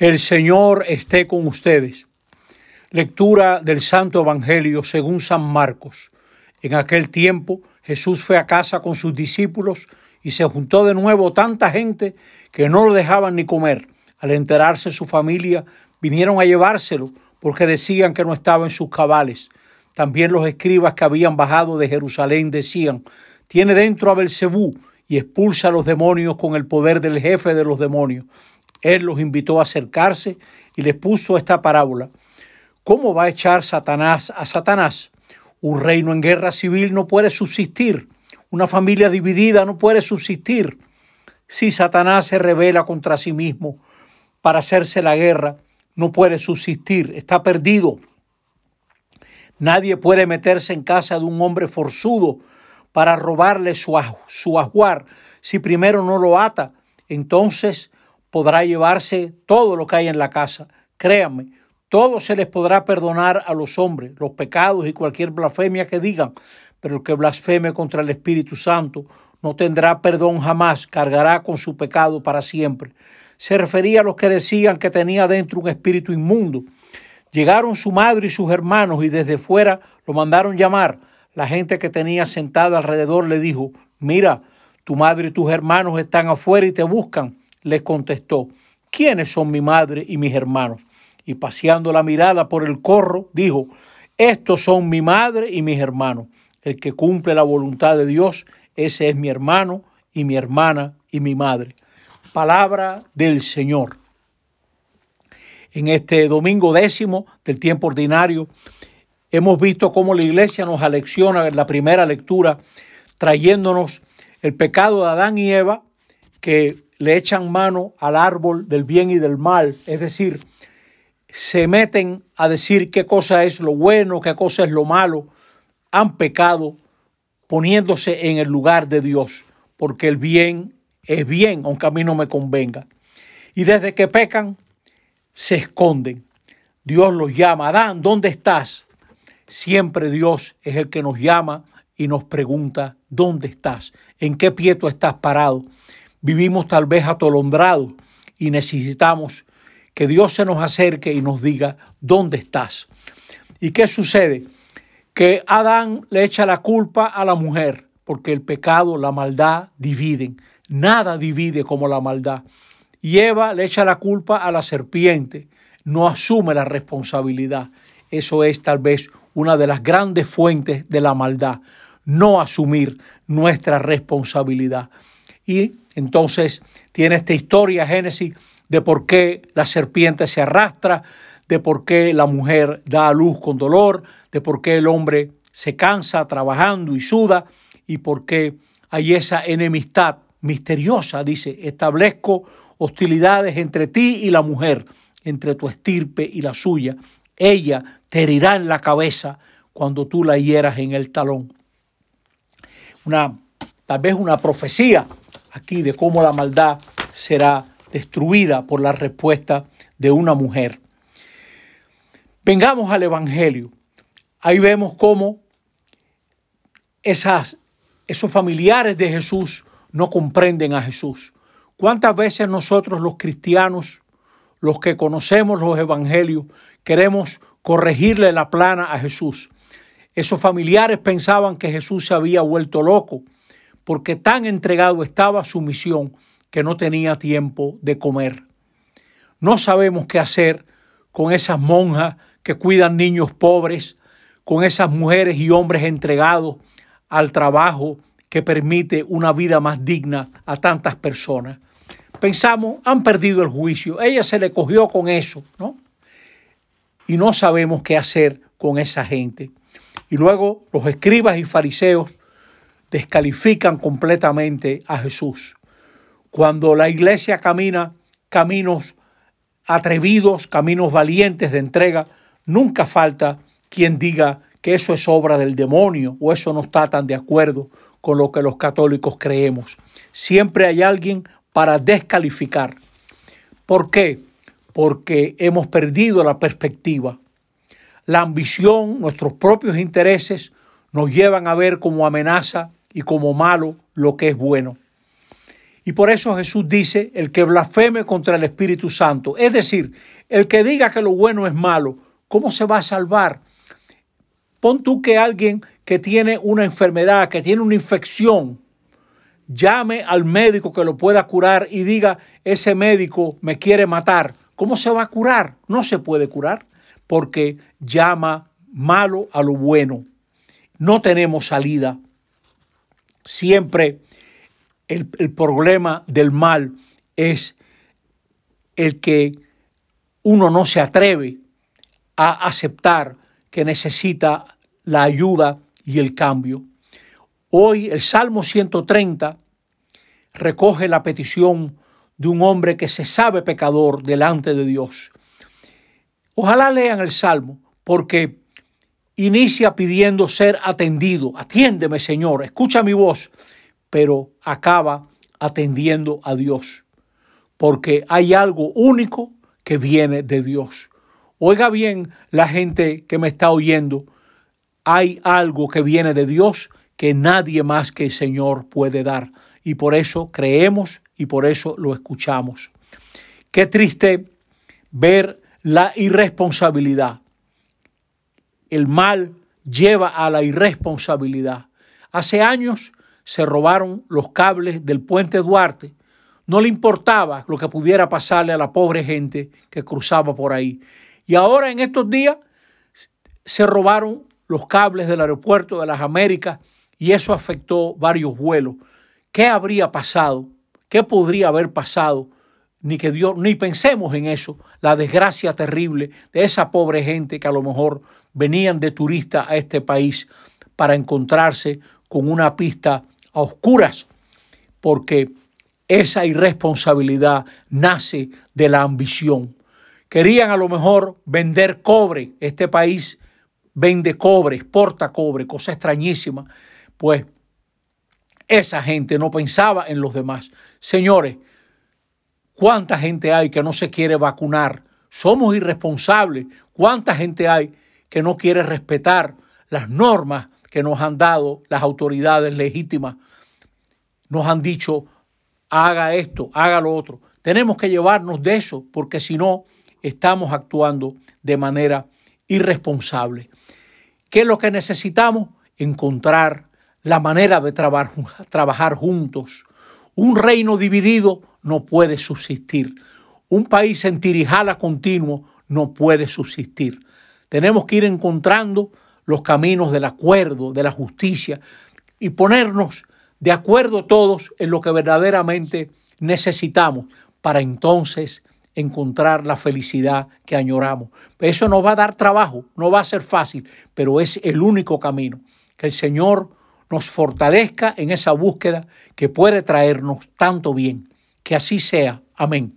El Señor esté con ustedes. Lectura del Santo Evangelio según San Marcos. En aquel tiempo Jesús fue a casa con sus discípulos y se juntó de nuevo tanta gente que no lo dejaban ni comer. Al enterarse su familia, vinieron a llevárselo porque decían que no estaba en sus cabales. También los escribas que habían bajado de Jerusalén decían, tiene dentro a Belcebú y expulsa a los demonios con el poder del jefe de los demonios. Él los invitó a acercarse y les puso esta parábola. ¿Cómo va a echar Satanás a Satanás? Un reino en guerra civil no puede subsistir. Una familia dividida no puede subsistir. Si Satanás se revela contra sí mismo para hacerse la guerra, no puede subsistir, está perdido. Nadie puede meterse en casa de un hombre forzudo para robarle su, su ajuar si primero no lo ata. Entonces podrá llevarse todo lo que hay en la casa. Créanme, todo se les podrá perdonar a los hombres, los pecados y cualquier blasfemia que digan, pero el que blasfeme contra el Espíritu Santo no tendrá perdón jamás, cargará con su pecado para siempre. Se refería a los que decían que tenía dentro un espíritu inmundo. Llegaron su madre y sus hermanos y desde fuera lo mandaron llamar. La gente que tenía sentada alrededor le dijo, mira, tu madre y tus hermanos están afuera y te buscan les contestó, ¿quiénes son mi madre y mis hermanos? Y paseando la mirada por el corro, dijo, estos son mi madre y mis hermanos. El que cumple la voluntad de Dios, ese es mi hermano y mi hermana y mi madre. Palabra del Señor. En este domingo décimo del tiempo ordinario, hemos visto cómo la iglesia nos alecciona en la primera lectura, trayéndonos el pecado de Adán y Eva, que le echan mano al árbol del bien y del mal, es decir, se meten a decir qué cosa es lo bueno, qué cosa es lo malo, han pecado poniéndose en el lugar de Dios, porque el bien es bien, aunque a mí no me convenga. Y desde que pecan, se esconden. Dios los llama, Adán, ¿dónde estás? Siempre Dios es el que nos llama y nos pregunta, ¿dónde estás? ¿En qué pie tú estás parado? Vivimos tal vez atolondrados y necesitamos que Dios se nos acerque y nos diga, ¿dónde estás? ¿Y qué sucede? Que Adán le echa la culpa a la mujer, porque el pecado, la maldad dividen. Nada divide como la maldad. Y Eva le echa la culpa a la serpiente, no asume la responsabilidad. Eso es tal vez una de las grandes fuentes de la maldad, no asumir nuestra responsabilidad. Y entonces tiene esta historia, Génesis, de por qué la serpiente se arrastra, de por qué la mujer da a luz con dolor, de por qué el hombre se cansa trabajando y suda, y por qué hay esa enemistad misteriosa. Dice, establezco hostilidades entre ti y la mujer, entre tu estirpe y la suya. Ella te herirá en la cabeza cuando tú la hieras en el talón. Una, tal vez una profecía aquí de cómo la maldad será destruida por la respuesta de una mujer. Vengamos al Evangelio. Ahí vemos cómo esas, esos familiares de Jesús no comprenden a Jesús. ¿Cuántas veces nosotros los cristianos, los que conocemos los evangelios, queremos corregirle la plana a Jesús? Esos familiares pensaban que Jesús se había vuelto loco porque tan entregado estaba su misión que no tenía tiempo de comer. No sabemos qué hacer con esas monjas que cuidan niños pobres, con esas mujeres y hombres entregados al trabajo que permite una vida más digna a tantas personas. Pensamos, han perdido el juicio, ella se le cogió con eso, ¿no? Y no sabemos qué hacer con esa gente. Y luego los escribas y fariseos descalifican completamente a Jesús. Cuando la iglesia camina caminos atrevidos, caminos valientes de entrega, nunca falta quien diga que eso es obra del demonio o eso no está tan de acuerdo con lo que los católicos creemos. Siempre hay alguien para descalificar. ¿Por qué? Porque hemos perdido la perspectiva. La ambición, nuestros propios intereses nos llevan a ver como amenaza y como malo lo que es bueno. Y por eso Jesús dice, el que blasfeme contra el Espíritu Santo, es decir, el que diga que lo bueno es malo, ¿cómo se va a salvar? Pon tú que alguien que tiene una enfermedad, que tiene una infección, llame al médico que lo pueda curar y diga, ese médico me quiere matar. ¿Cómo se va a curar? No se puede curar porque llama malo a lo bueno. No tenemos salida. Siempre el, el problema del mal es el que uno no se atreve a aceptar que necesita la ayuda y el cambio. Hoy el Salmo 130 recoge la petición de un hombre que se sabe pecador delante de Dios. Ojalá lean el Salmo porque inicia pidiendo ser atendido. Atiéndeme, Señor, escucha mi voz, pero acaba atendiendo a Dios, porque hay algo único que viene de Dios. Oiga bien la gente que me está oyendo, hay algo que viene de Dios que nadie más que el Señor puede dar. Y por eso creemos y por eso lo escuchamos. Qué triste ver la irresponsabilidad. El mal lleva a la irresponsabilidad. Hace años se robaron los cables del puente Duarte. No le importaba lo que pudiera pasarle a la pobre gente que cruzaba por ahí. Y ahora en estos días se robaron los cables del aeropuerto de las Américas y eso afectó varios vuelos. ¿Qué habría pasado? ¿Qué podría haber pasado? Ni que Dios, ni pensemos en eso, la desgracia terrible de esa pobre gente que a lo mejor venían de turista a este país para encontrarse con una pista a oscuras, porque esa irresponsabilidad nace de la ambición. Querían a lo mejor vender cobre. Este país vende cobre, exporta cobre, cosa extrañísima. Pues esa gente no pensaba en los demás. Señores, ¿cuánta gente hay que no se quiere vacunar? Somos irresponsables. ¿Cuánta gente hay que no quiere respetar las normas que nos han dado las autoridades legítimas? Nos han dicho, haga esto, haga lo otro. Tenemos que llevarnos de eso porque si no, estamos actuando de manera irresponsable. ¿Qué es lo que necesitamos? Encontrar la manera de trabajar juntos. Un reino dividido no puede subsistir. Un país en tirijala continuo no puede subsistir. Tenemos que ir encontrando los caminos del acuerdo, de la justicia y ponernos de acuerdo todos en lo que verdaderamente necesitamos para entonces encontrar la felicidad que añoramos. Eso nos va a dar trabajo, no va a ser fácil, pero es el único camino. Que el Señor nos fortalezca en esa búsqueda que puede traernos tanto bien. Que así sea. Amén.